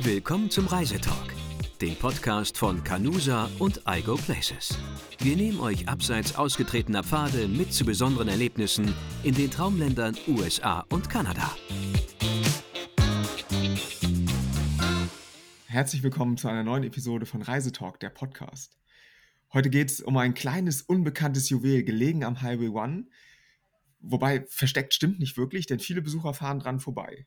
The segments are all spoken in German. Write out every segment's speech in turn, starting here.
Willkommen zum Reisetalk, dem Podcast von Canusa und iGo Places. Wir nehmen euch abseits ausgetretener Pfade mit zu besonderen Erlebnissen in den Traumländern USA und Kanada. Herzlich willkommen zu einer neuen Episode von Reisetalk, der Podcast. Heute geht es um ein kleines, unbekanntes Juwel, gelegen am Highway One. Wobei versteckt stimmt nicht wirklich, denn viele Besucher fahren dran vorbei.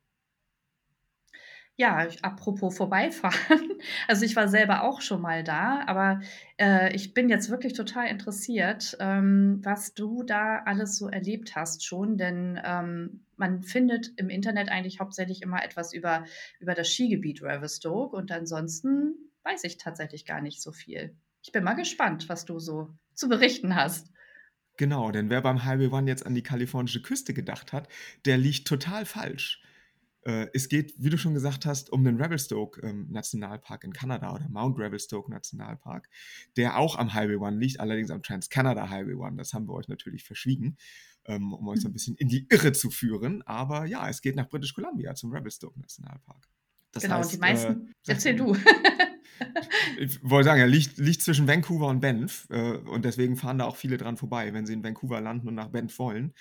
Ja, apropos vorbeifahren. Also, ich war selber auch schon mal da, aber, äh, ich bin jetzt wirklich total interessiert, ähm, was du da alles so erlebt hast schon, denn, ähm, man findet im Internet eigentlich hauptsächlich immer etwas über über das Skigebiet Revelstoke und ansonsten weiß ich tatsächlich gar nicht so viel. Ich bin mal gespannt, was du so zu berichten hast. Genau, denn wer beim Highway One jetzt an die kalifornische Küste gedacht hat, der liegt total falsch. Äh, es geht, wie du schon gesagt hast, um den Revelstoke ähm, Nationalpark in Kanada oder Mount Revelstoke Nationalpark, der auch am Highway One liegt, allerdings am Trans-Canada Highway One. Das haben wir euch natürlich verschwiegen, ähm, um euch so ein bisschen in die Irre zu führen. Aber ja, es geht nach British Columbia zum Revelstoke Nationalpark. Das genau, heißt, und die meisten, äh, erzähl du. ich wollte sagen, er liegt, liegt zwischen Vancouver und Banff äh, und deswegen fahren da auch viele dran vorbei, wenn sie in Vancouver landen und nach Banff wollen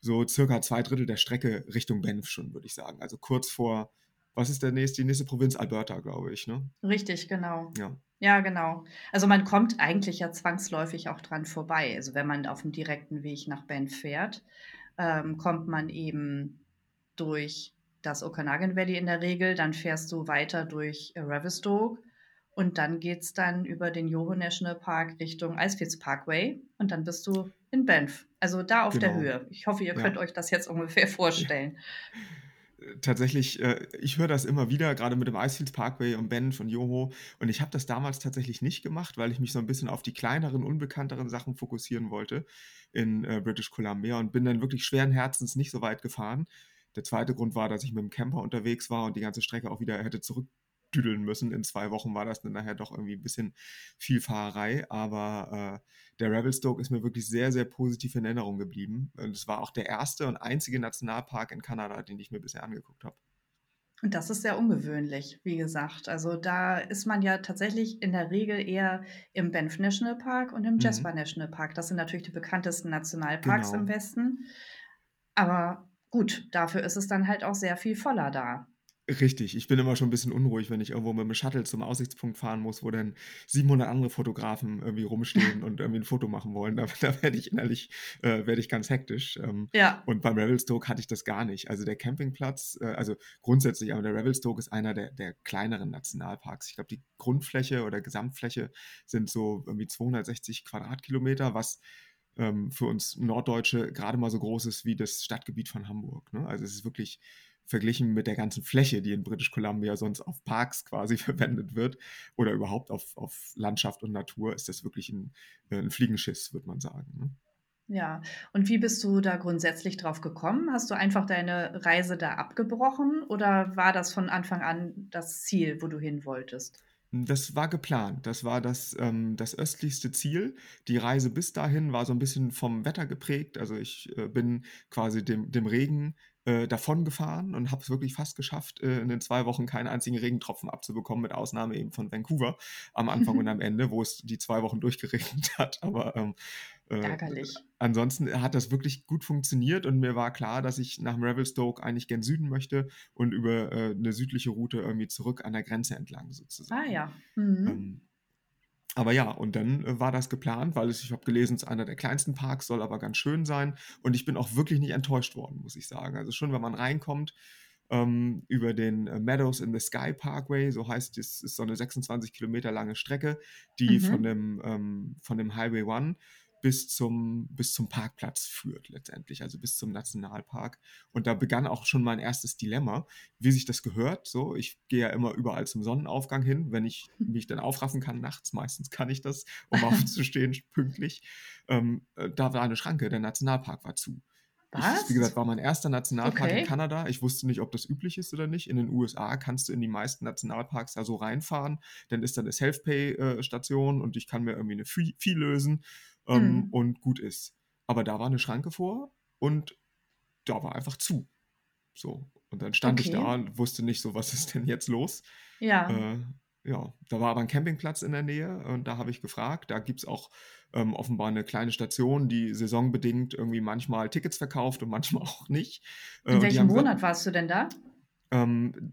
so circa zwei Drittel der Strecke Richtung Banff schon, würde ich sagen. Also kurz vor, was ist der nächste, die nächste Provinz? Alberta, glaube ich, ne? Richtig, genau. Ja. Ja, genau. Also man kommt eigentlich ja zwangsläufig auch dran vorbei. Also wenn man auf dem direkten Weg nach Banff fährt, ähm, kommt man eben durch das Okanagan Valley in der Regel, dann fährst du weiter durch Revelstoke und dann geht es dann über den Yoho National Park Richtung Icefields Parkway und dann bist du in Banff. Also da auf der Genau. Höhe. Ich hoffe, ihr Ja. könnt euch das jetzt ungefähr vorstellen. Tatsächlich, äh, ich höre das immer wieder, gerade mit dem Icefields Parkway und Banff und Yoho. Und ich habe das damals tatsächlich nicht gemacht, weil ich mich so ein bisschen auf die kleineren, unbekannteren Sachen fokussieren wollte in äh, British Columbia und bin dann wirklich schweren Herzens nicht so weit gefahren. Der zweite Grund war, dass ich mit dem Camper unterwegs war und die ganze Strecke auch wieder hätte zurückdüdeln müssen. In zwei Wochen war das dann nachher doch irgendwie ein bisschen viel Fahrerei. Aber äh, der Revelstoke ist mir wirklich sehr, sehr positiv in Erinnerung geblieben. Und es war auch der erste und einzige Nationalpark in Kanada, den ich mir bisher angeguckt habe. Und das ist sehr ungewöhnlich, wie gesagt. Also da ist man ja tatsächlich in der Regel eher im Banff National Park und im Mhm. Jasper National Park. Das sind natürlich die bekanntesten Nationalparks im Genau. Westen. Aber gut, dafür ist es dann halt auch sehr viel voller da. Richtig, ich bin immer schon ein bisschen unruhig, wenn ich irgendwo mit dem Shuttle zum Aussichtspunkt fahren muss, wo dann 700 andere Fotografen irgendwie rumstehen und irgendwie ein Foto machen wollen. Da, da werde ich innerlich, äh, werde ich ganz hektisch. Ähm, Ja, und beim Revelstoke hatte ich das gar nicht. Also der Campingplatz, äh, also grundsätzlich, aber der Revelstoke ist einer der, der kleineren Nationalparks. Ich glaube, die Grundfläche oder Gesamtfläche sind so irgendwie 260 Quadratkilometer, was ähm, für uns Norddeutsche gerade mal so groß ist wie das Stadtgebiet von Hamburg. Ne? Also es ist wirklich verglichen mit der ganzen Fläche, die in British Columbia sonst auf Parks quasi verwendet wird oder überhaupt auf, auf Landschaft und Natur, ist das wirklich ein, äh, ein Fliegenschiss, würde man sagen. Ne? ja. Und wie bist du da grundsätzlich drauf gekommen? Hast du einfach deine Reise da abgebrochen oder war das von Anfang an das Ziel, wo du hin wolltest? Das war geplant. Das war das, ähm, das östlichste Ziel. Die Reise bis dahin war so ein bisschen vom Wetter geprägt. Also ich äh, bin quasi dem, dem Regen äh, davongefahren und habe es wirklich fast geschafft, äh, in den zwei Wochen keinen einzigen Regentropfen abzubekommen, mit Ausnahme eben von Vancouver am Anfang und am Ende, wo es die zwei Wochen durchgeregnet hat. Aber ähm, äh, Ärgerlich. ansonsten hat das wirklich gut funktioniert und mir war klar, dass ich nach dem Revelstoke eigentlich gen Süden möchte und über äh, eine südliche Route irgendwie zurück an der Grenze entlang Ah sozusagen. ja. Mhm. Ähm, aber ja, und dann äh, war das geplant, weil es, ich habe gelesen, es ist einer der kleinsten Parks, soll aber ganz schön sein. Und ich bin auch wirklich nicht enttäuscht worden, muss ich sagen. Also schon, wenn man reinkommt ähm, über den äh, Meadows in the Sky Parkway, so heißt es, ist so eine 26 Kilometer lange Strecke, die von Mhm. dem, ähm, von dem Highway One bis zum, bis zum Parkplatz führt letztendlich, also bis zum Nationalpark. Und da begann auch schon mein erstes Dilemma, wie sich das gehört. So, ich gehe ja immer überall zum Sonnenaufgang hin, wenn ich mich dann aufraffen kann nachts. Meistens kann ich das, um aufzustehen pünktlich. Ähm, äh, da war eine Schranke, der Nationalpark war zu. Ich, wie gesagt, Was? war mein erster Nationalpark in Okay. Kanada. Ich wusste nicht, ob das üblich ist oder nicht. In den USA kannst du in die meisten Nationalparks da so reinfahren. Dann ist da eine Self-Pay-Station und ich kann mir irgendwie eine Fee lösen ähm, Mhm. und gut ist. Aber da war eine Schranke vor und da war einfach zu. So. Und dann stand ich Okay. da und wusste nicht so, was ist denn jetzt los? Ja. Äh, ja, da war aber ein Campingplatz in der Nähe und da habe ich gefragt. Da gibt es auch ähm, offenbar eine kleine Station, die saisonbedingt irgendwie manchmal Tickets verkauft und manchmal auch nicht. Äh, in welchem Monat gesagt, warst du denn da? Ähm,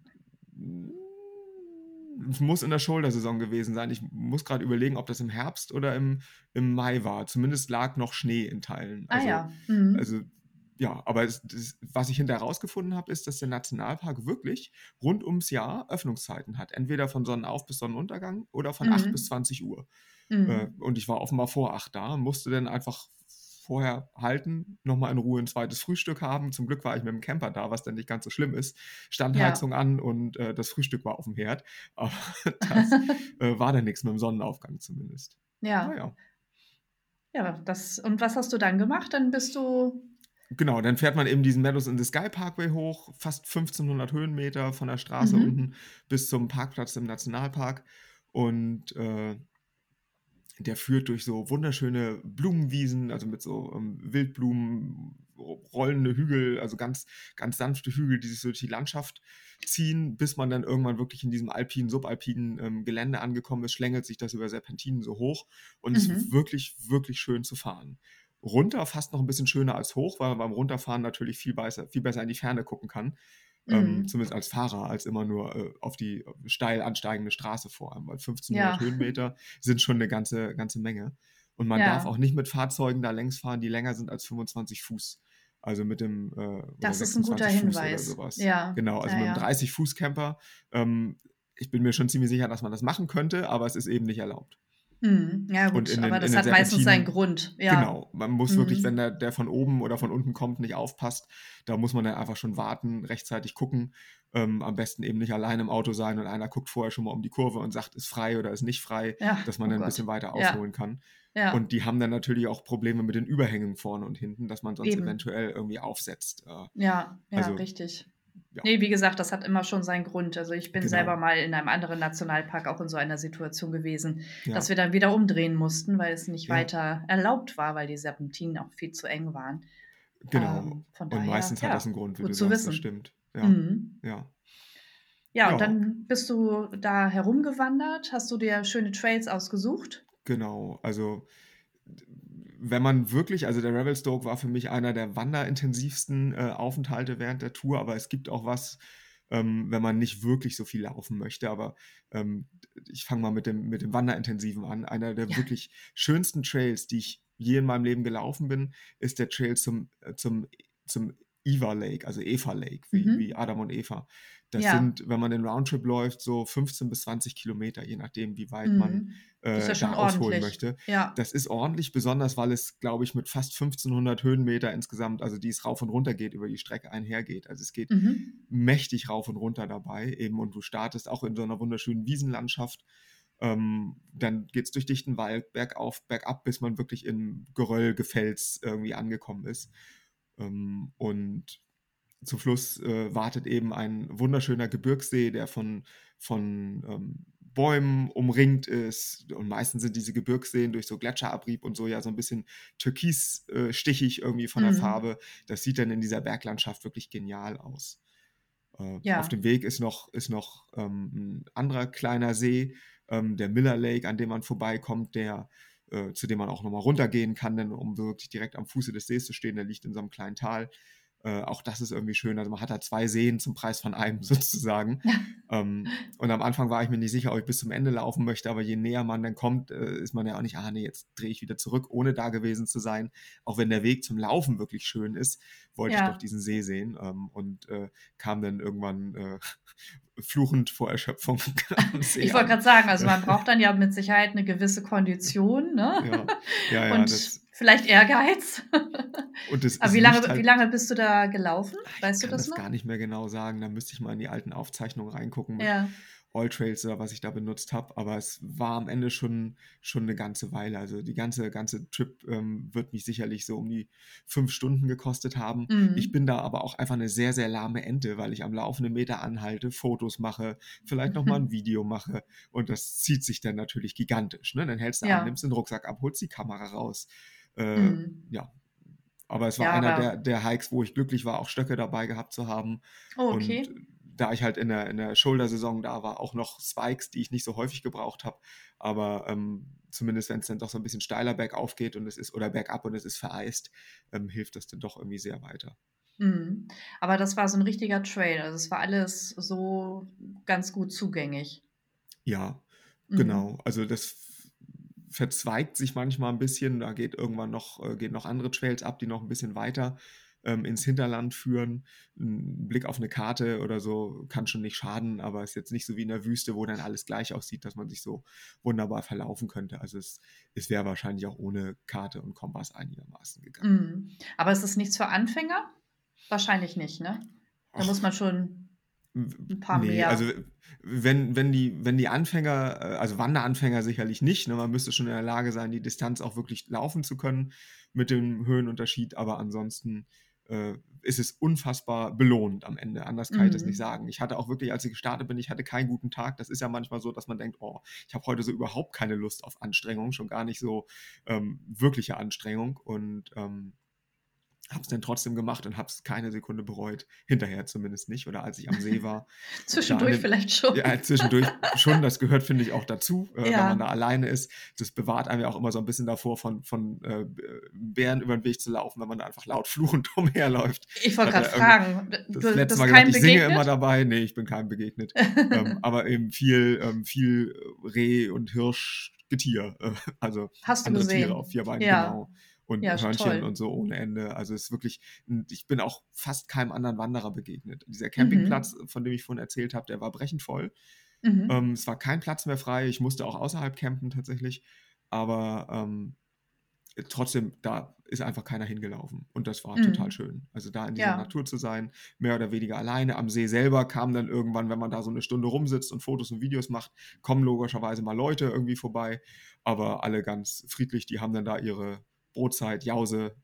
es muss in der Shoulder-Saison gewesen sein. Ich muss gerade überlegen, ob das im Herbst oder im, im Mai war. Zumindest lag noch Schnee in Teilen. Ah also, ah ja. Mhm. Also ja, aber es, das, was ich hinterher herausgefunden habe, ist, dass der Nationalpark wirklich rund ums Jahr Öffnungszeiten hat. Entweder von Sonnenauf bis Sonnenuntergang oder von mhm. 8 bis 20 Uhr. Mhm. Äh, und ich war offenbar vor 8 da, musste dann einfach vorher halten, nochmal in Ruhe ein zweites Frühstück haben. Zum Glück war ich mit dem Camper da, was dann nicht ganz so schlimm ist. Standheizung ja. an und äh, das Frühstück war auf dem Herd. Aber das äh, war dann nichts mit dem Sonnenaufgang zumindest. Ja. Naja. Ja, das, und was hast du dann gemacht? Dann bist du Genau, dann fährt man eben diesen Meadows in the Sky Parkway hoch, fast 1500 Höhenmeter von der Straße mhm. unten bis zum Parkplatz im Nationalpark. Und äh, der führt durch so wunderschöne Blumenwiesen, also mit so ähm, Wildblumen, rollende Hügel, also ganz, ganz sanfte Hügel, die sich so durch die Landschaft ziehen, bis man dann irgendwann wirklich in diesem alpinen, subalpinen ähm, Gelände angekommen ist, schlängelt sich das über Serpentinen so hoch und mhm. ist wirklich, wirklich schön zu fahren runter fast noch ein bisschen schöner als hoch, weil man beim Runterfahren natürlich viel besser, viel besser in die Ferne gucken kann. Ähm, mhm. Ähm, zumindest als Fahrer, als immer nur äh, auf die steil ansteigende Straße vor allem, weil 1500 ja. Höhenmeter sind schon eine ganze, ganze Menge. Und man ja. darf auch nicht mit Fahrzeugen da längs fahren, die länger sind als 25 Fuß. Also mit dem äh, Das ist ein guter Fuß Hinweis. Ja. Genau, also ja, mit einem 30 Fuß Camper. Ähm, ich bin mir schon ziemlich sicher, dass man das machen könnte, aber es ist eben nicht erlaubt. Mhm. Ja, gut, den, aber das hat meistens seinen Grund. Ja. Genau, man muss mhm. wirklich, wenn der, der von oben oder von unten kommt, nicht aufpasst, da muss man dann einfach schon warten, rechtzeitig gucken. Ähm, am besten eben nicht allein im Auto sein und einer guckt vorher schon mal um die Kurve und sagt, ist frei oder ist nicht frei, ja. dass man oh dann ein Gott. bisschen weiter ausholen ja. kann. Ja. Und die haben dann natürlich auch Probleme mit den Überhängen vorne und hinten, dass man sonst eben. eventuell irgendwie aufsetzt. Äh, ja, ja, also, richtig ja. Nee, wie gesagt, das hat immer schon seinen Grund. Also ich bin genau. selber mal in einem anderen Nationalpark auch in so einer Situation gewesen, ja. dass wir dann wieder umdrehen mussten, weil es nicht ja. weiter erlaubt war, weil die Serpentinen auch viel zu eng waren. Genau. Ähm, und daher, meistens hat das einen Grund, wie du sagst, wissen. das stimmt. Ja. Mhm. ja. Ja, und dann bist du da herumgewandert, hast du dir schöne Trails ausgesucht? Genau, also wenn man wirklich, also der Revelstoke war für mich einer der wanderintensivsten äh, Aufenthalte während der Tour, aber es gibt auch was, ähm, wenn man nicht wirklich so viel laufen möchte. Aber ähm, ich fange mal mit dem, mit dem Wanderintensiven an. Einer der ja. wirklich schönsten Trails, die ich je in meinem Leben gelaufen bin, ist der Trail zum, äh, zum, zum Eva Lake, also Eva Lake, wie, mhm. wie Adam und Eva. Das ja. sind, wenn man den Roundtrip läuft, so 15 bis 20 Kilometer, je nachdem, wie weit mhm. man äh, ja da ausholen möchte. Ja. Das ist ordentlich, besonders weil es, glaube ich, mit fast 1500 Höhenmeter insgesamt, also die es rauf und runter geht, über die Strecke einhergeht. Also es geht mhm. mächtig rauf und runter dabei eben und du startest auch in so einer wunderschönen Wiesenlandschaft. Ähm, dann geht es durch dichten Wald bergauf, bergab, bis man wirklich im Geröll, Gefels irgendwie angekommen ist. Ähm, und zum Schluss äh, wartet eben ein wunderschöner Gebirgssee, der von, von ähm, Bäumen umringt ist. Und meistens sind diese Gebirgsseen durch so Gletscherabrieb und so ja so ein bisschen türkisstichig äh, irgendwie von der mhm. Farbe. Das sieht dann in dieser Berglandschaft wirklich genial aus. Äh, ja. Auf dem Weg ist noch, ist noch ähm, ein anderer kleiner See, ähm, der Miller Lake, an dem man vorbeikommt, der äh, zu dem man auch nochmal runtergehen kann, denn um wirklich direkt am Fuße des Sees zu stehen, der liegt in so einem kleinen Tal. Äh, auch das ist irgendwie schön. Also man hat da zwei Seen zum Preis von einem sozusagen. Ähm, und am Anfang war ich mir nicht sicher, ob ich bis zum Ende laufen möchte, aber je näher man dann kommt, äh, ist man ja auch nicht, ah nee, jetzt drehe ich wieder zurück, ohne da gewesen zu sein. Auch wenn der Weg zum Laufen wirklich schön ist, wollte ja. ich doch diesen See sehen ähm, und äh, kam dann irgendwann äh, fluchend vor Erschöpfung. ich wollte gerade sagen, also man braucht dann ja mit Sicherheit eine gewisse Kondition, ne? Ja, ja, ja und das, vielleicht Ehrgeiz. Und das Aber wie lange, halt, wie lange bist du da gelaufen? Weißt du das, das noch? Ich kann das gar nicht mehr genau sagen. Da müsste ich mal in die alten Aufzeichnungen reingucken. Ja. All Trails oder was ich da benutzt habe, aber es war am Ende schon, schon eine ganze Weile. Also die ganze, ganze Trip ähm, wird mich sicherlich so um die fünf Stunden gekostet haben. Mhm. Ich bin da aber auch einfach eine sehr, sehr lahme Ente, weil ich am laufenden Meter anhalte, Fotos mache, vielleicht nochmal ein Video mache und das zieht sich dann natürlich gigantisch. Ne? Dann hältst du ja. an, nimmst den Rucksack ab, holst die Kamera raus. Äh, mhm. Ja, aber es war ja, einer der, der Hikes, wo ich glücklich war, auch Stöcke dabei gehabt zu haben. Oh, okay. Und da ich halt in der, in der Shoulder-Saison da war, auch noch Spikes, die ich nicht so häufig gebraucht habe. Aber ähm, zumindest wenn es dann doch so ein bisschen steiler bergauf geht und es ist oder bergab und es ist vereist, ähm, hilft das dann doch irgendwie sehr weiter. Mhm. Aber das war so ein richtiger Trail. Also es war alles so ganz gut zugänglich. Ja, Mhm. genau. Also das verzweigt sich manchmal ein bisschen. Da geht irgendwann noch, äh, gehen noch andere Trails ab, die noch ein bisschen weiter ähm, ins Hinterland führen. Ein Blick auf eine Karte oder so kann schon nicht schaden, aber es ist jetzt nicht so wie in der Wüste, wo dann alles gleich aussieht, dass man sich so wunderbar verlaufen könnte. Also es, es wäre wahrscheinlich auch ohne Karte und Kompass einigermaßen gegangen. Mhm. Aber ist das nichts für Anfänger? Wahrscheinlich nicht, ne? Da muss man schon ein paar Nee, mehr. also wenn, wenn, die, wenn die Anfänger, äh, also Wanderanfänger sicherlich nicht, ne, man müsste schon in der Lage sein, die Distanz auch wirklich laufen zu können mit dem Höhenunterschied, aber ansonsten äh, ist es unfassbar belohnt am Ende. Anders kann ich das nicht Mhm. sagen. Ich hatte auch wirklich, als ich gestartet bin, ich hatte keinen guten Tag. Das ist ja manchmal so, dass man denkt, oh, ich habe heute so überhaupt keine Lust auf Anstrengung, schon gar nicht so ähm, wirkliche Anstrengung und ähm, habe es dann trotzdem gemacht und habe es keine Sekunde bereut. Hinterher zumindest nicht. Oder als ich am See war. Zwischendurch dem- vielleicht schon. Ja, zwischendurch schon. Das gehört, finde ich, auch dazu, äh, wenn Ja. man da alleine ist. Das bewahrt einem ja auch immer so ein bisschen davor, von, von äh, Bären über den Weg zu laufen, wenn man da einfach laut fluchend umherläuft. Ich wollte gerade er fragen, Das du letzte Mal gesagt, ich singe immer dabei. Nee, ich bin keinem begegnet. ähm, aber eben viel, ähm, viel Reh und Hirschgetier. Äh, also Hast du andere gesehen? Tiere auf vier Beinen, Ja. genau. Und Ja, Hörnchen toll. und so ohne Ende. Also es ist wirklich, und ich bin auch fast keinem anderen Wanderer begegnet. Dieser Campingplatz, von dem ich vorhin erzählt habe, der war brechend voll. Mhm. Ähm, es war kein Platz mehr frei. Ich musste auch außerhalb campen tatsächlich. Aber ähm, trotzdem, da ist einfach keiner hingelaufen. Und das war Mhm. total schön. Also da in dieser Ja. Natur zu sein, mehr oder weniger alleine. Am See selber kam dann irgendwann, wenn man da so eine Stunde rumsitzt und Fotos und Videos macht, kommen logischerweise mal Leute irgendwie vorbei. Aber alle ganz friedlich, die haben dann da ihre Brotzeit, Jause,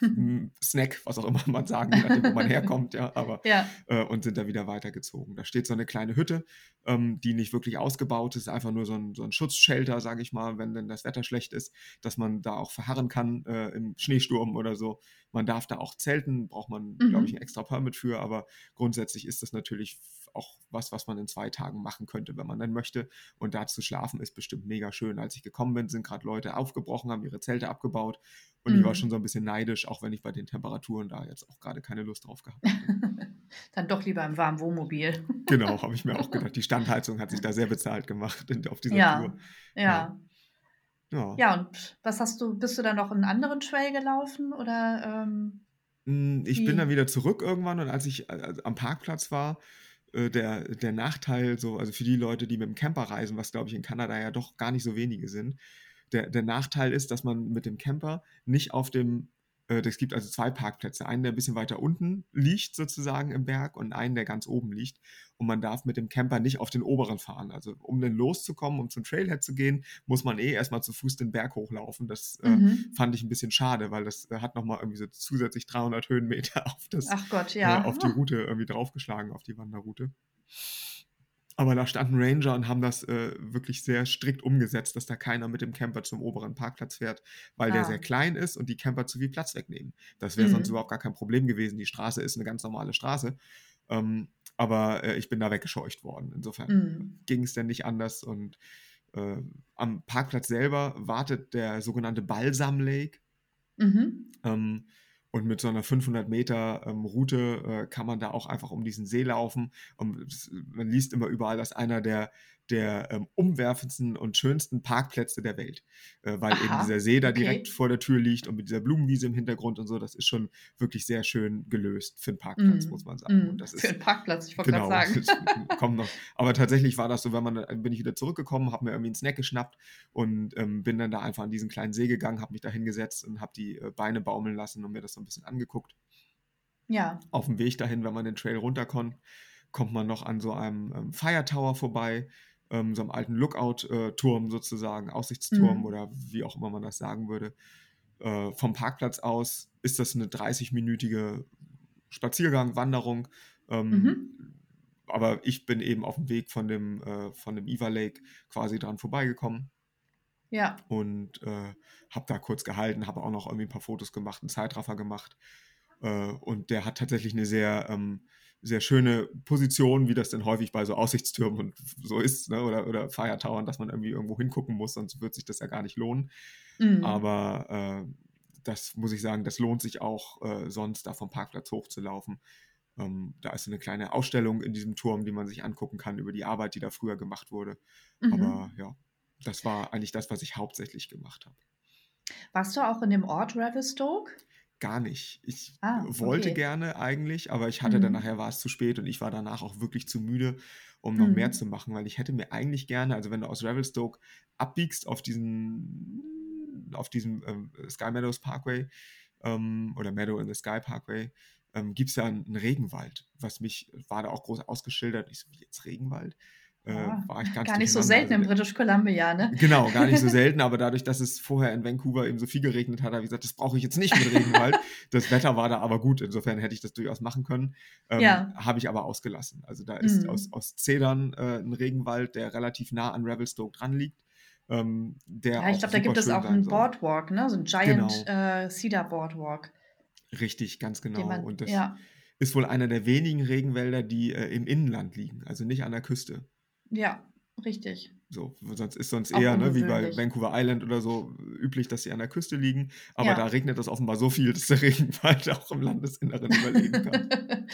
Snack, was auch immer man sagen, nachdem, wo man herkommt, ja. Aber Ja. äh, und sind da wieder weitergezogen. Da steht so eine kleine Hütte, ähm, die nicht wirklich ausgebaut ist, einfach nur so ein, so ein Schutzshelter, sage ich mal, wenn denn das Wetter schlecht ist, dass man da auch verharren kann äh, im Schneesturm oder so. Man darf da auch zelten, braucht man, glaube ich, Mhm. ein extra Permit für, aber grundsätzlich ist das natürlich auch was, was man in zwei Tagen machen könnte, wenn man dann möchte. Und da zu schlafen ist bestimmt mega schön. Als ich gekommen bin, sind gerade Leute aufgebrochen, haben ihre Zelte abgebaut und ich war Mhm. schon so ein bisschen neidisch, auch wenn ich bei den Temperaturen da jetzt auch gerade keine Lust drauf gehabt habe. Dann doch lieber im warmen Wohnmobil. Genau, habe ich mir auch gedacht. Die Standheizung hat sich da sehr bezahlt gemacht in, auf dieser Ja. Tour. Ja. Ja. Ja, und was hast du, bist du dann noch einen anderen Trail gelaufen oder ähm, Mm, Ich bin Wie? dann wieder zurück irgendwann und als ich äh, am Parkplatz war, äh, der, der Nachteil, so, also für die Leute, die mit dem Camper reisen, was glaube ich in Kanada ja doch gar nicht so wenige sind, der, der Nachteil ist, dass man mit dem Camper nicht auf dem, es gibt also zwei Parkplätze, einen, der ein bisschen weiter unten liegt sozusagen im Berg und einen, der ganz oben liegt. Und man darf mit dem Camper nicht auf den oberen fahren. Also um dann loszukommen, um zum Trailhead zu gehen, muss man eh erstmal zu Fuß den Berg hochlaufen. Das äh, mhm. fand ich ein bisschen schade, weil das äh, hat nochmal irgendwie so zusätzlich 300 Höhenmeter auf, das, Ach Gott, äh, ja. auf die Route irgendwie draufgeschlagen, auf die Wanderroute. Aber da standen Ranger und haben das äh, wirklich sehr strikt umgesetzt, dass da keiner mit dem Camper zum oberen Parkplatz fährt, weil der Ah. sehr klein ist und die Camper zu viel Platz wegnehmen. Das wäre sonst Mhm. überhaupt gar kein Problem gewesen. Die Straße ist eine ganz normale Straße. Ähm, aber äh, ich bin da weggescheucht worden. Insofern Mhm. ging es denn nicht anders. Und äh, am Parkplatz selber wartet der sogenannte Balsam Lake. Mhm. Ähm, und mit so einer 500 Meter ähm, Route äh, kann man da auch einfach um diesen See laufen. Und es, man liest immer überall, dass einer der, der ähm, umwerfendsten und schönsten Parkplätze der Welt, äh, weil eben Aha, dieser See da okay. direkt vor der Tür liegt und mit dieser Blumenwiese im Hintergrund und so. Das ist schon wirklich sehr schön gelöst für einen Parkplatz, Mhm. muss man sagen. Und das ist Für einen Parkplatz, ich wollte Genau, gerade sagen. kommt noch. Aber tatsächlich war das so, wenn man, bin ich wieder zurückgekommen, habe mir irgendwie einen Snack geschnappt und ähm, bin dann da einfach an diesen kleinen See gegangen, habe mich da hingesetzt und habe die äh, Beine baumeln lassen und mir das so ein bisschen angeguckt. Ja. Auf dem Weg dahin, wenn man den Trail runterkommt, kommt man noch an so einem ähm, Fire Tower vorbei, ähm, so einem alten Lookout-Turm sozusagen, Aussichtsturm Mhm. oder wie auch immer man das sagen würde. Äh, vom Parkplatz aus ist das eine 30-minütige Spaziergang, Wanderung. Ähm, Mhm. aber ich bin eben auf dem Weg von dem, äh, von dem Eva Lake quasi dran vorbeigekommen Ja. und äh, habe da kurz gehalten, habe auch noch irgendwie ein paar Fotos gemacht, einen Zeitraffer gemacht. Äh, und der hat tatsächlich eine sehr ähm, sehr schöne Position, wie das denn häufig bei so Aussichtstürmen und so ist, ne? oder, oder Fire Towern, dass man irgendwie irgendwo hingucken muss, sonst wird sich das ja gar nicht lohnen. Mhm. Aber äh, das muss ich sagen, das lohnt sich auch äh, sonst, da vom Parkplatz hochzulaufen. Ähm, da ist eine kleine Ausstellung in diesem Turm, die man sich angucken kann über die Arbeit, die da früher gemacht wurde. Mhm. Aber ja, das war eigentlich das, was ich hauptsächlich gemacht habe. Warst du auch in dem Ort Revelstoke? Gar nicht. Ich Ah, wollte okay. gerne eigentlich, aber ich hatte dann Mhm. nachher war es zu spät und ich war danach auch wirklich zu müde, um noch mehr Mhm. zu machen, weil ich hätte mir eigentlich gerne, also wenn du aus Revelstoke abbiegst auf diesen, auf diesem ähm, Sky Meadows Parkway ähm, oder Meadow in the Sky Parkway, ähm, gibt es ja einen Regenwald, was mich, war da auch groß ausgeschildert. Ich so, wie jetzt Regenwald? Äh, war ich ganz gar nicht so selten Also in British Columbia, ne? Genau, gar nicht so selten, aber dadurch, dass es vorher in Vancouver eben so viel geregnet hat, habe ich gesagt, das brauche ich jetzt nicht mit Regenwald. Das Wetter war da aber gut, insofern hätte ich das durchaus machen können. Ähm, Ja. habe ich aber ausgelassen. Also da ist aus, Mhm. aus Zedern äh, ein Regenwald, der relativ nah an Revelstoke dran liegt, ähm, Ja, ich glaube, da gibt es auch einen. Boardwalk, ne? So ein Giant Genau, äh, Cedar Boardwalk, richtig, ganz genau. man, Und das ja, ist wohl einer der wenigen Regenwälder, die äh, im Inland liegen, also nicht an der Küste. Ja, richtig. So, sonst ist sonst eher, ne, wie bei. Vancouver Island oder so üblich, dass sie an der Küste liegen. Aber da Ja. regnet es offenbar so viel, dass der Regenwald auch im Landesinneren überleben kann.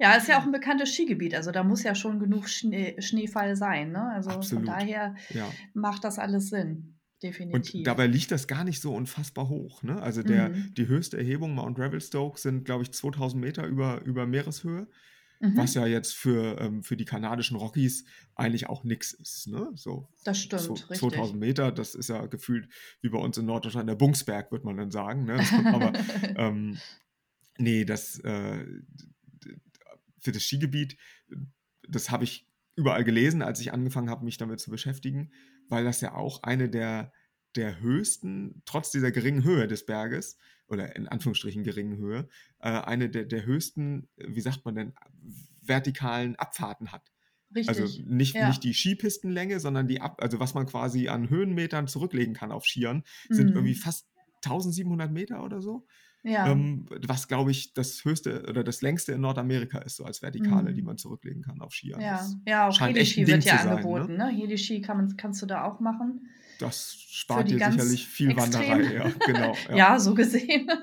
Ja, ist ja auch ein bekanntes Skigebiet. Also da muss ja schon genug Schnee, Schneefall sein, ne? Also von Absolut, daher ja. macht das alles Sinn. Und Definitiv. dabei liegt das gar nicht so unfassbar hoch. Ne? Also der, Mhm. die höchste Erhebung Mount Revelstoke sind, glaube ich, 2000 Meter über, über Meereshöhe, was Mhm. ja jetzt für, ähm, für die kanadischen Rockies eigentlich auch nix ist. Ne? So Das stimmt, richtig. 2000 Meter, das ist ja gefühlt wie bei uns in Norddeutschland der Bungsberg, würde man dann sagen. Ne? Aber ähm, nee, das äh, für das Skigebiet, das habe ich überall gelesen, als ich angefangen habe, mich damit zu beschäftigen, weil das ja auch eine der, der höchsten, trotz dieser geringen Höhe des Berges, oder in Anführungsstrichen geringen Höhe, äh, eine der, der höchsten, äh, wie sagt man denn, vertikalen Abfahrten hat. Also Richtig. nicht, nicht Ja. die Skipistenlänge, sondern die Ab, also was man quasi an Höhenmetern zurücklegen kann auf Skiern, sind irgendwie Mhm. fast 1700 Meter oder so. Ja. Ähm, was, glaube ich, das höchste oder das längste in Nordamerika ist, so als Vertikale, die Mhm. man zurücklegen kann auf Skiern. Ja, Das ja, auch Heli-Ski wird ja sein, angeboten, ne? ne? Heli-Ski kann man, kannst du da auch machen. Das spart dir sicherlich viel extrem. Wanderei, ja, genau, ja. Ja, so gesehen.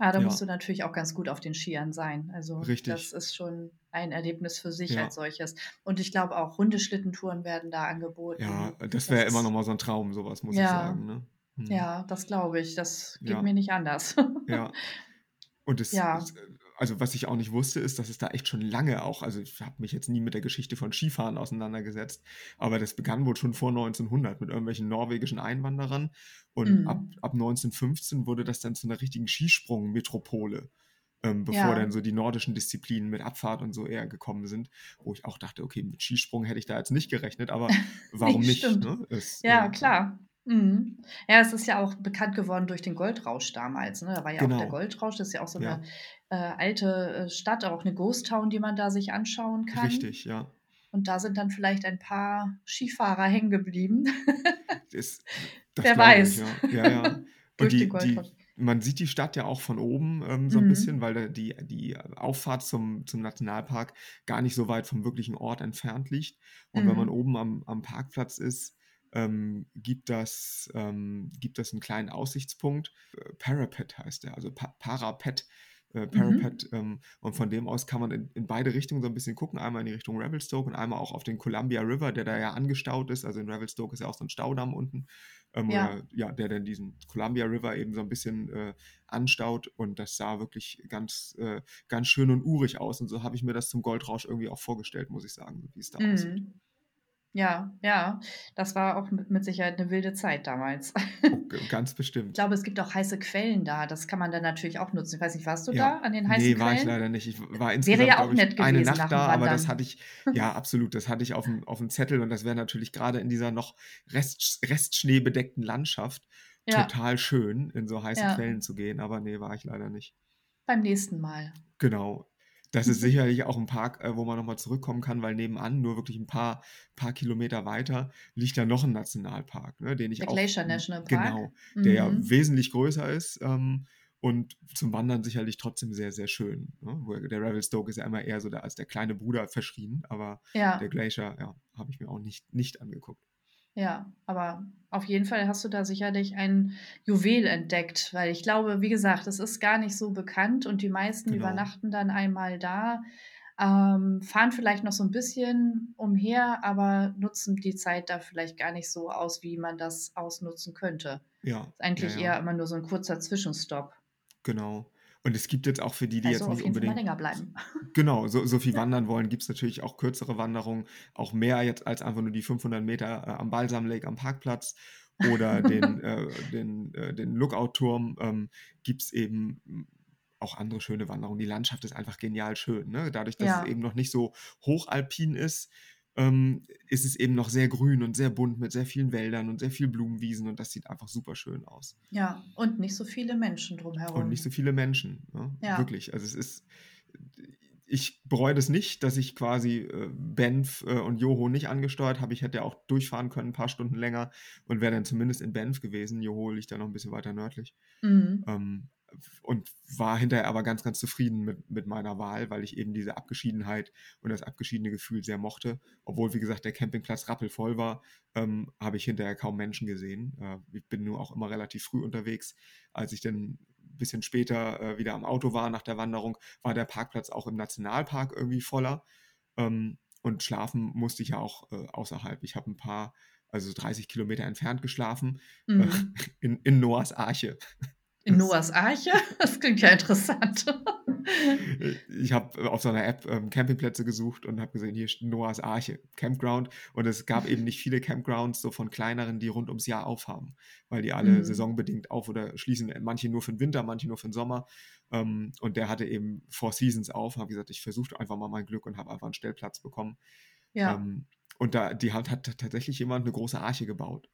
Ja, da musst Ja, du natürlich auch ganz gut auf den Skiern sein. Also das richtig. ist schon ein Erlebnis für sich Ja, als solches. Und ich glaube auch Hundeschlittentouren werden da ja, angeboten. das Das wäre immer noch mal so ein Traum, sowas, muss ich ja, sagen, ne? Mhm. ja, das glaube ich. Das geht Ja, mir nicht anders. ja. Und es, Ja, es, also was ich auch nicht wusste, ist, dass es da echt schon lange auch, also ich habe mich jetzt nie mit der Geschichte von Skifahren auseinandergesetzt, aber das begann wohl schon vor 1900 mit irgendwelchen norwegischen Einwanderern und ab, mm, ab 1915 wurde das dann zu einer richtigen Skisprung-Metropole, ähm, bevor ja, dann so die nordischen Disziplinen mit Abfahrt und so eher gekommen sind, wo ich auch dachte, okay, mit Skisprung hätte ich da jetzt nicht gerechnet, aber warum nicht, ne? Es, Ja, ja, klar. Mhm. Ja, es ist ja auch bekannt geworden durch den Goldrausch damals. Ne? Da war ja auch der genau, Goldrausch, das ist ja auch so ja, eine äh, alte äh, Stadt, auch eine Ghost Town, die man da sich anschauen kann. richtig, ja. Und da sind dann vielleicht ein paar Skifahrer hängen geblieben. Das, das Wer glaube ich, weiß. ja. Ja, ja. Und die, die, man sieht die Stadt ja auch von oben ähm, so ein Mhm. bisschen, weil die, die Auffahrt zum, zum Nationalpark gar nicht so weit vom wirklichen Ort entfernt liegt. Und wenn man Mhm. oben am, am Parkplatz ist, ähm, gibt, das, ähm, gibt das einen kleinen Aussichtspunkt. Äh, Parapet heißt der, also pa Parapet. Äh, Mhm. Parapet ähm, und von dem aus kann man in, in beide Richtungen so ein bisschen gucken, einmal in die Richtung Revelstoke und einmal auch auf den Columbia River, der da ja angestaut ist, also in Revelstoke ist ja auch so ein Staudamm unten, ähm, Ja. oder ja, der dann diesen Columbia River eben so ein bisschen äh, anstaut und das sah wirklich ganz, äh, ganz schön und urig aus und so habe ich mir das zum Goldrausch irgendwie auch vorgestellt, muss ich sagen, wie es da aussieht. Ja, ja, das war auch mit, mit Sicherheit eine wilde Zeit damals. Oh, ganz Ich bestimmt. glaube, es gibt auch heiße Quellen da. Das kann man dann natürlich auch nutzen. Ich weiß nicht, warst du Ja, da an den heißen nee, war ich Quellen? leider nicht. Ich war Wäre insgesamt, ja auch ich, nett eine gewesen nach Nacht da, aber das Wandern. hatte ich, ja, absolut, das hatte ich auf dem, auf dem Zettel und das wäre natürlich gerade in dieser noch Rest, restschneebedeckten Landschaft Ja, total schön, in so heiße ja, Quellen zu gehen, aber nee, war ich leider nicht. beim nächsten Mal. Genau. Das ist sicherlich auch ein Park, äh, wo man nochmal zurückkommen kann, weil nebenan, nur wirklich ein paar, paar Kilometer weiter, liegt ja noch ein Nationalpark, ne, den ich Der auch, Glacier National Park. genau, der ja Mhm. wesentlich größer ist ähm, und zum Wandern sicherlich trotzdem sehr, sehr schön. Ne? Der Revelstoke ist ja immer eher so der, als der kleine Bruder verschrien, aber Ja. der Glacier, ja, habe ich mir auch nicht, nicht angeguckt. Ja, aber auf jeden Fall hast du da sicherlich ein Juwel entdeckt, weil ich glaube, wie gesagt, es ist gar nicht so bekannt und die meisten Genau. übernachten dann einmal da, ähm, fahren vielleicht noch so ein bisschen umher, aber nutzen die Zeit da vielleicht gar nicht so aus, wie man das ausnutzen könnte. Ja, Ist ja, eigentlich ja, eher immer nur so ein kurzer Zwischenstopp. genau. Und es gibt jetzt auch für die, die Also jetzt nicht Fall mal unbedingt länger bleiben. Genau, so, so viel Ja. wandern wollen, gibt es natürlich auch kürzere Wanderungen, auch mehr jetzt als einfach nur die 500 Meter äh, am Balsam Lake am Parkplatz oder den, äh, den, äh, den Lookout-Turm. Ähm, gibt es eben mm, auch andere schöne Wanderungen. Die Landschaft ist einfach genial schön. Ne? Dadurch, dass es Ja. eben noch nicht so hochalpin ist, ähm, ist es eben noch sehr grün und sehr bunt mit sehr vielen Wäldern und sehr vielen Blumenwiesen und das sieht einfach super schön aus. Ja, und nicht so viele Menschen Und drumherum. nicht so viele Menschen. Ne? Ja. Wirklich. Also es ist. Ich bereue das nicht, dass ich quasi äh, Banff äh, und Joho nicht angesteuert habe. Ich hätte ja auch durchfahren können, ein paar Stunden länger und wäre dann zumindest in Banff gewesen. Joho liegt ja noch ein bisschen weiter nördlich. Mhm. Ähm, und war hinterher aber ganz, ganz zufrieden mit, mit meiner Wahl, weil ich eben diese Abgeschiedenheit und das abgeschiedene Gefühl sehr mochte. Obwohl, wie gesagt, der Campingplatz rappelvoll war, ähm, habe ich hinterher kaum Menschen gesehen. Äh, ich bin nur auch immer relativ früh unterwegs. Als ich dann ein bisschen später äh, wieder am Auto war nach der Wanderung, war der Parkplatz auch im Nationalpark irgendwie voller. Ähm, und schlafen musste ich ja auch äh, außerhalb. Ich habe ein paar, also 30 Kilometer entfernt geschlafen, äh, Mhm. in, in Noahs Arche. In Noahs Arche? Das klingt ja interessant. Ich habe auf so einer App ähm, Campingplätze gesucht und habe gesehen, hier steht Noahs Arche, Campground. Und es gab eben nicht viele Campgrounds, so von kleineren, die rund ums Jahr aufhaben, weil die alle Mhm. saisonbedingt auf oder schließen. Manche nur für den Winter, manche nur für den Sommer. Ähm, und der hatte eben Four Seasons auf. Habe gesagt, ich versuche einfach mal mein Glück und habe einfach einen Stellplatz bekommen. Ja. Ähm, und da die hat, hat tatsächlich jemand eine große Arche gebaut.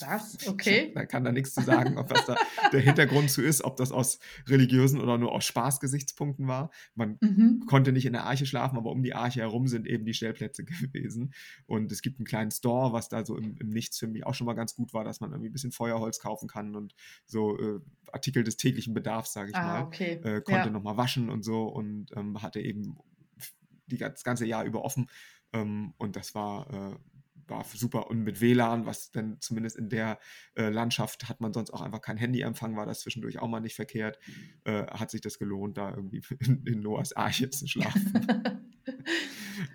Was? Okay. Da kann da nichts zu sagen, ob was da der Hintergrund zu ist, ob das aus religiösen oder nur aus Spaßgesichtspunkten war. Man Mhm. konnte nicht in der Arche schlafen, aber um die Arche herum sind eben die Stellplätze gewesen. Und es gibt einen kleinen Store, was da so im, im Nichts für mich auch schon mal ganz gut war, dass man irgendwie ein bisschen Feuerholz kaufen kann und so äh, Artikel des täglichen Bedarfs, sage ich Ah, mal. okay. Äh, konnte Ja. nochmal waschen und so und ähm, hatte eben die, das ganze Jahr über offen. Ähm, und das war, äh, war super. Und mit WLAN, was dann zumindest in der äh, Landschaft hat man sonst auch einfach kein Handyempfang, war das zwischendurch auch mal nicht verkehrt. Äh, hat sich das gelohnt, da irgendwie in, in Noahs Arche zu schlafen.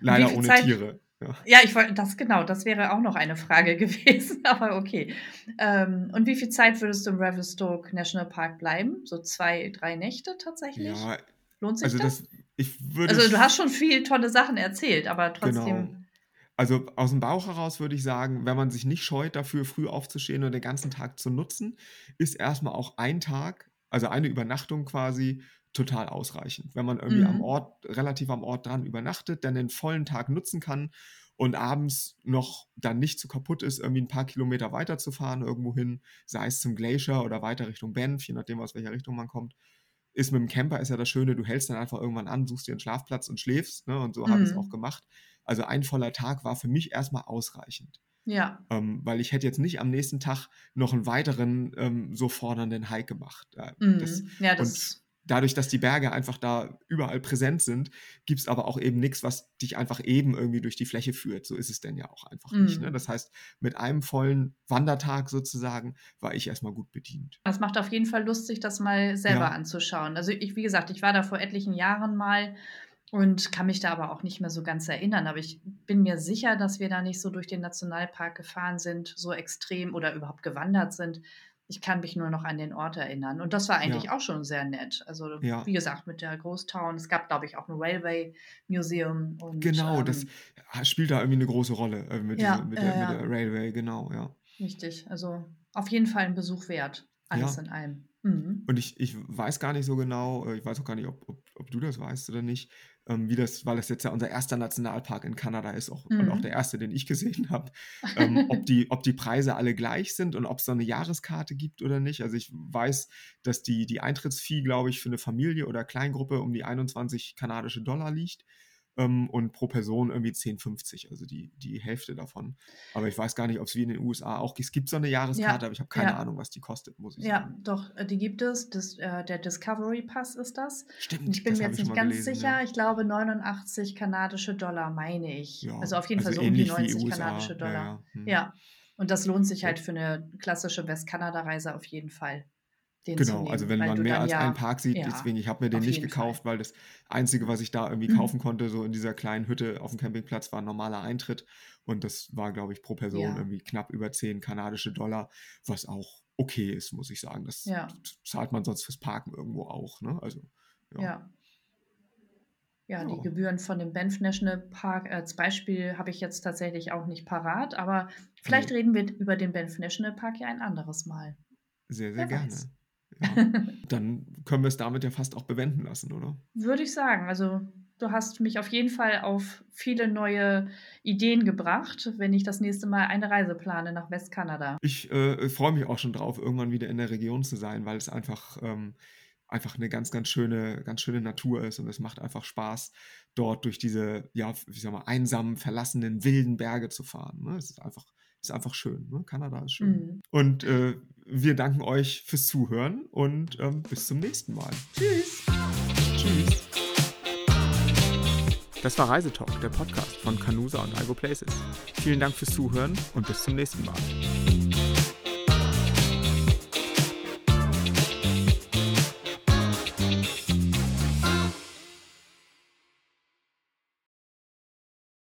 Leider ohne Zeit- Tiere. Ja. Ja, ich wollte das genau, das wäre auch noch eine Frage gewesen, aber okay. Ähm, und wie viel Zeit würdest du im Revelstoke National Park bleiben? So zwei, drei Nächte tatsächlich? ja, Lohnt sich also das? das, ich würde. Also du hast schon viel tolle Sachen erzählt, aber trotzdem. Genau. Also aus dem Bauch heraus würde ich sagen, wenn man sich nicht scheut, dafür früh aufzustehen und den ganzen Tag zu nutzen, ist erstmal auch ein Tag, also eine Übernachtung quasi, total ausreichend. Wenn man irgendwie am Mhm. Ort, relativ am Ort dran übernachtet, dann den vollen Tag nutzen kann und abends noch dann nicht zu kaputt ist, irgendwie ein paar Kilometer weiterzufahren irgendwo hin, sei es zum Glacier oder weiter Richtung Banff, je nachdem, aus welcher Richtung man kommt. Ist mit dem Camper ist ja das Schöne, du hältst dann einfach irgendwann an, suchst dir einen Schlafplatz und schläfst. Ne? Und so habe ich es Mhm. auch gemacht. Also ein voller Tag war für mich erstmal ausreichend. Ja. Ähm, weil ich hätte jetzt nicht am nächsten Tag noch einen weiteren ähm, so fordernden Hike gemacht. Äh, Mhm. das, ja, und das. dadurch, dass die Berge einfach da überall präsent sind, gibt es aber auch eben nichts, was dich einfach eben irgendwie durch die Fläche führt. So ist es denn ja auch einfach nicht. Ne? Mhm. Das heißt, mit einem vollen Wandertag sozusagen war ich erstmal gut bedient. Das macht auf jeden Fall Lust, sich das mal selber Ja. anzuschauen. Also ich, wie gesagt, ich war da vor etlichen Jahren mal und kann mich da aber auch nicht mehr so ganz erinnern. Aber ich bin mir sicher, dass wir da nicht so durch den Nationalpark gefahren sind, so extrem oder überhaupt gewandert sind. Ich kann mich nur noch an den Ort erinnern. Und das war eigentlich Ja. auch schon sehr nett. Also, Ja. wie gesagt, mit der Ghost Town. Es gab, glaube ich, auch ein Railway Museum. Und, Genau, das ähm, spielt da irgendwie eine große Rolle äh, mit, Ja, dieser, mit, der, ja. mit der Railway, genau, ja. Richtig. Also auf jeden Fall ein Besuch wert. Alles in allem. Mhm. Und ich, ich weiß gar nicht so genau, äh, ich weiß auch gar nicht, ob, ob, ob du das weißt oder nicht, ähm, wie das, weil das jetzt ja unser erster Nationalpark in Kanada ist auch, und auch Mhm. der erste, den ich gesehen habe, ähm, ob, die, ob die Preise alle gleich sind und ob es da eine Jahreskarte gibt oder nicht. Also ich weiß, dass die, die Eintrittsfee, glaube ich, für eine Familie oder Kleingruppe um die 21 kanadische Dollar liegt. Ähm, und pro Person irgendwie 10,50, also die, die Hälfte davon. Aber ich weiß gar nicht, ob es wie in den USA auch es gibt so eine Jahreskarte, Ja, aber ich habe keine ja. Ahnung, was die kostet, muss ich Ja, sagen. doch, äh, die gibt es. Das, äh, der Discovery Pass ist das. Und ich Stimmt, bin mir jetzt ich nicht ganz gelesen, sicher. ja. Ich glaube 89 kanadische Dollar, meine ich. Ja, Also auf jeden Fall also so um die ähnlich wie 90 USA. kanadische Ja, Dollar. ja. Hm. Ja. Und das lohnt sich Ja. halt für eine klassische Westkanada-Reise auf jeden Fall, den zu Genau, also nehmen, wenn weil man mehr als einen ja, Park sieht, ja, deswegen, ich habe mir den nicht jeden Fall. gekauft, weil das Einzige, was ich da irgendwie Mhm. kaufen konnte, so in dieser kleinen Hütte auf dem Campingplatz, war ein normaler Eintritt. Und das war, glaube ich, pro Person Ja, irgendwie knapp über 10 kanadische Dollar, was auch okay ist, muss ich sagen. Das zahlt man sonst fürs Parken irgendwo auch, ne? Also, ja. ja. Die Gebühren von dem Banff National Park als Beispiel habe ich jetzt tatsächlich auch nicht parat, aber vielleicht nee, reden wir über den Banff National Park ja ein anderes Mal. sehr, sehr Wer weiß. Ja. Dann können wir es damit ja fast auch bewenden lassen, oder? Würde ich sagen. Also, du hast mich auf jeden Fall auf viele neue Ideen gebracht, wenn ich das nächste Mal eine Reise plane nach Westkanada. Ich äh, freue mich auch schon drauf, irgendwann wieder in der Region zu sein, weil es einfach, ähm, einfach eine ganz, ganz schöne, ganz schöne Natur ist und es macht einfach Spaß, dort durch diese, ja, wie sag mal, einsamen, verlassenen, wilden Berge zu fahren. Ne? Es ist einfach, ist einfach schön. Ne? Kanada ist schön. Mhm. Und äh, wir danken euch fürs Zuhören und ähm, bis zum nächsten Mal. Tschüss. Tschüss. Das war Reisetalk, der Podcast von Canusa und Algo Places. Vielen Dank fürs Zuhören und bis zum nächsten Mal.